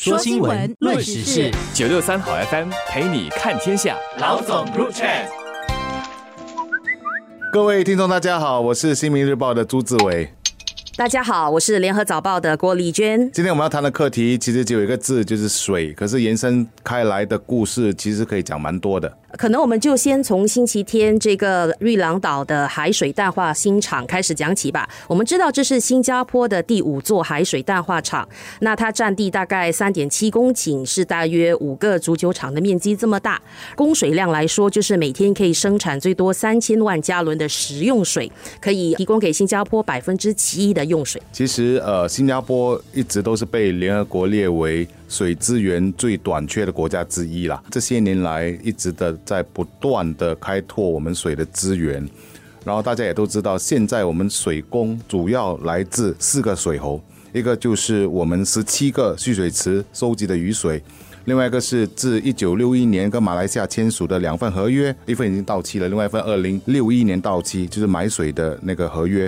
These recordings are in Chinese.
说新闻，论时事，九六三好 FM 陪你看天下。老总入场。各位听众，大家好，我是新民日报的朱志伟。大家好，我是联合早报的郭丽娟。今天我们要谈的课题其实只有一个字，就是水。可是延伸开来的故事，其实可以讲蛮多的。可能我们就先从星期天这个瑞朗岛的海水淡化新厂开始讲起吧。我们知道这是新加坡的第五座海水淡化厂，那它占地大概三点七公顷，是大约五个足球场的面积这么大。供水量来说，就是每天可以生产最多三千万加仑的食用水，可以提供给新加坡百分之七的用水。其实，呃，新加坡一直都是被联合国列为。水资源最短缺的国家之一啦，这些年来一直的在不断的开拓我们水的资源，然后大家也都知道，现在我们水供主要来自四个水喉，一个就是我们十七个蓄水池收集的雨水，另外一个是自一九六一年跟马来西亚签署的两份合约，一份已经到期了，另外一份二零六一年到期，就是买水的那个合约，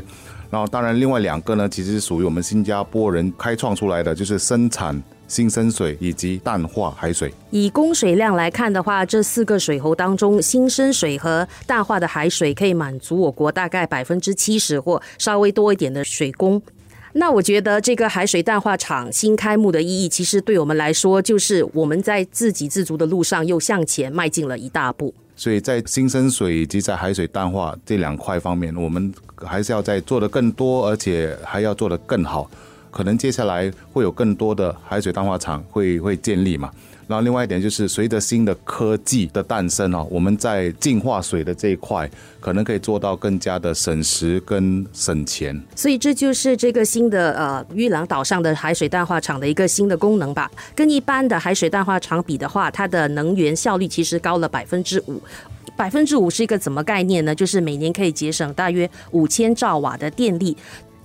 然后当然另外两个呢，其实是属于我们新加坡人开创出来的，就是生产。新生水以及淡化海水。以供水量来看的话，这四个水喉当中，新生水和淡化的海水可以满足我国大概百分之七十或稍微多一点的水供。那我觉得这个海水淡化厂新开幕的意义，其实对我们来说，就是我们在自给自足的路上又向前迈进了一大步。所以在新生水以及在海水淡化这两块方面，我们还是要在做的更多，而且还要做的更好。可能接下来会有更多的海水淡化厂会会建立嘛？然后另外一点就是，随着新的科技的诞生哦，我们在净化水的这一块，可能可以做到更加的省时跟省钱。所以这就是这个新的呃玉郎岛上的海水淡化厂的一个新的功能吧。跟一般的海水淡化厂比的话，它的能源效率其实高了百分之五。百分之五是一个怎么概念呢？就是每年可以节省大约五千兆瓦的电力。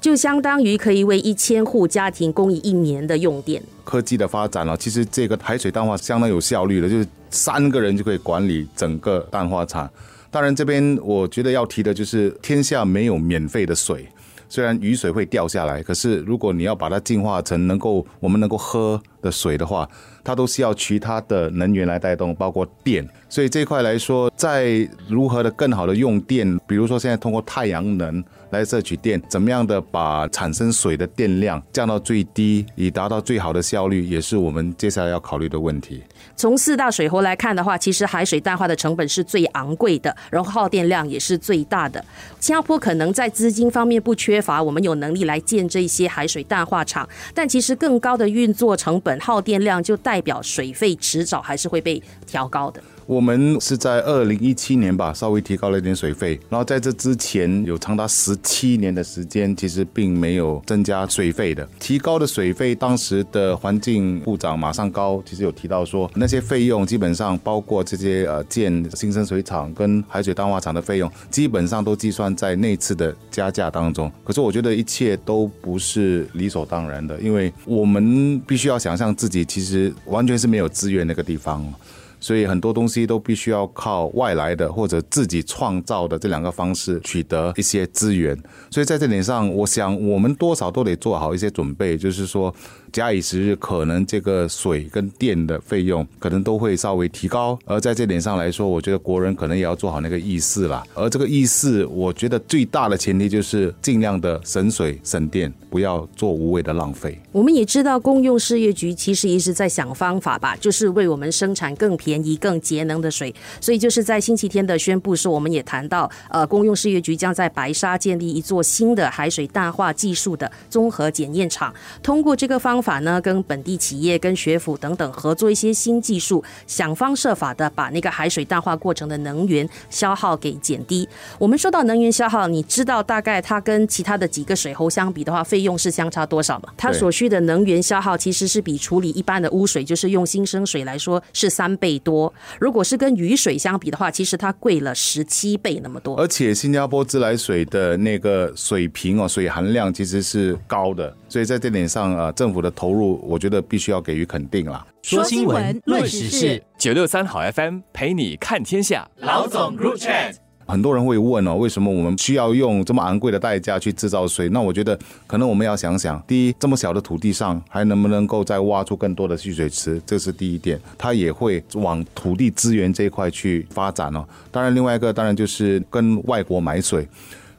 就相当于可以为一千户家庭供应一年的用电。科技的发展了，其实这个海水淡化相当有效率的，就是三个人就可以管理整个淡化厂。当然，这边我觉得要提的就是，天下没有免费的水。虽然雨水会掉下来，可是如果你要把它净化成能够我们能够喝的水的话，它都是要其他的能源来带动，包括电。所以这一块来说，在如何的更好的用电，比如说现在通过太阳能来摄取电，怎么样的把产生水的电量降到最低，以达到最好的效率，也是我们接下来要考虑的问题。从四大水喉来看的话，其实海水淡化的成本是最昂贵的，然后耗电量也是最大的。新加坡可能在资金方面不缺乏，我们有能力来建这些海水淡化厂，但其实更高的运作成本、耗电量就代表水费迟早还是会被调高的。我们是在二零一七年吧，稍微提高了一点水费，然后在这之前有长达十七年的时间，其实并没有增加水费的。提高的水费，当时的环境部长马上高其实有提到说，那些费用基本上包括这些呃建新生水厂跟海水淡化厂的费用，基本上都计算在那次的加价当中。可是我觉得一切都不是理所当然的，因为我们必须要想象自己其实完全是没有资源那个地方。所以很多东西都必须要靠外来的或者自己创造的这两个方式取得一些资源。所以在这点上，我想我们多少都得做好一些准备，就是说。假以时日，可能这个水跟电的费用可能都会稍微提高。而在这点上来说，我觉得国人可能也要做好那个意识啦。而这个意识，我觉得最大的前提就是尽量的省水省电，不要做无谓的浪费。我们也知道，公用事业局其实一直在想方法吧，就是为我们生产更便宜、更节能的水。所以就是在星期天的宣布时，我们也谈到，呃，公用事业局将在白沙建立一座新的海水淡化技术的综合检验厂，通过这个方。法呢，跟本地企业、跟学府等等合作一些新技术，想方设法的把那个海水淡化过程的能源消耗给减低。我们说到能源消耗，你知道大概它跟其他的几个水喉相比的话，费用是相差多少吗？它所需的能源消耗其实是比处理一般的污水，就是用新生水来说是三倍多。如果是跟雨水相比的话，其实它贵了十七倍那么多。而且新加坡自来水的那个水平哦，水含量其实是高的，所以在这点上啊，政府的。投入，我觉得必须要给予肯定了。说新闻，论时事，九六三好 FM 陪你看天下。老总入场。很多人会问哦，为什么我们需要用这么昂贵的代价去制造水？那我觉得可能我们要想想，第一，这么小的土地上还能不能够再挖出更多的蓄水池，这是第一点。它也会往土地资源这一块去发展哦。当然，另外一个当然就是跟外国买水。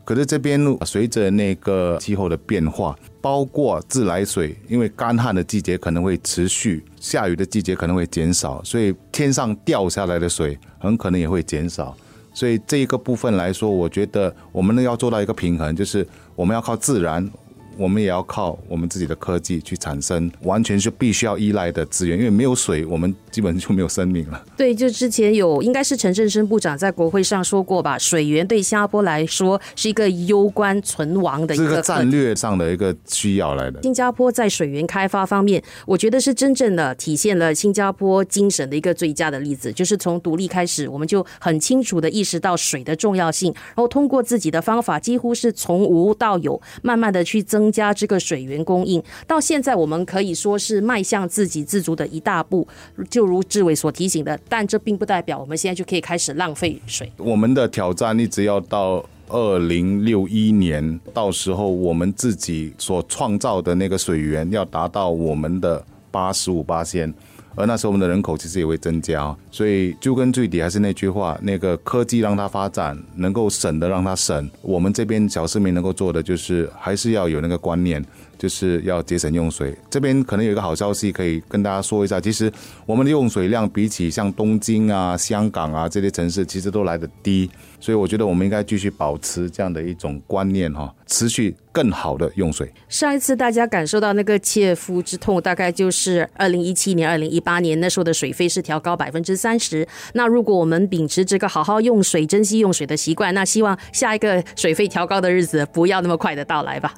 可是这边随着那个气候的变化，包括自来水，因为干旱的季节可能会持续，下雨的季节可能会减少，所以天上掉下来的水很可能也会减少。所以这一个部分来说，我觉得我们要做到一个平衡，就是我们要靠自然。我们也要靠我们自己的科技去产生，完全是必须要依赖的资源，因为没有水，我们基本就没有生命了。对，就之前有应该是陈振生部长在国会上说过吧，水源对新加坡来说是一个攸关存亡的一个战略上的一个需要来的。新加坡在水源开发方面，我觉得是真正的体现了新加坡精神的一个最佳的例子，就是从独立开始，我们就很清楚的意识到水的重要性，然后通过自己的方法，几乎是从无到有，慢慢的去增。增加这个水源供应，到现在我们可以说是迈向自给自足的一大步。就如志伟所提醒的，但这并不代表我们现在就可以开始浪费水。我们的挑战一直要到二零六一年，到时候我们自己所创造的那个水源要达到我们的八十五八千。而那时候我们的人口其实也会增加，所以就跟最底还是那句话，那个科技让它发展，能够省的让它省。我们这边小市民能够做的就是还是要有那个观念，就是要节省用水。这边可能有一个好消息可以跟大家说一下，其实我们的用水量比起像东京啊、香港啊这些城市，其实都来得低。所以我觉得我们应该继续保持这样的一种观念哈，持续更好的用水。上一次大家感受到那个切肤之痛，大概就是二零一七年、二零一八年那时候的水费是调高百分之三十。那如果我们秉持这个好好用水、珍惜用水的习惯，那希望下一个水费调高的日子不要那么快的到来吧。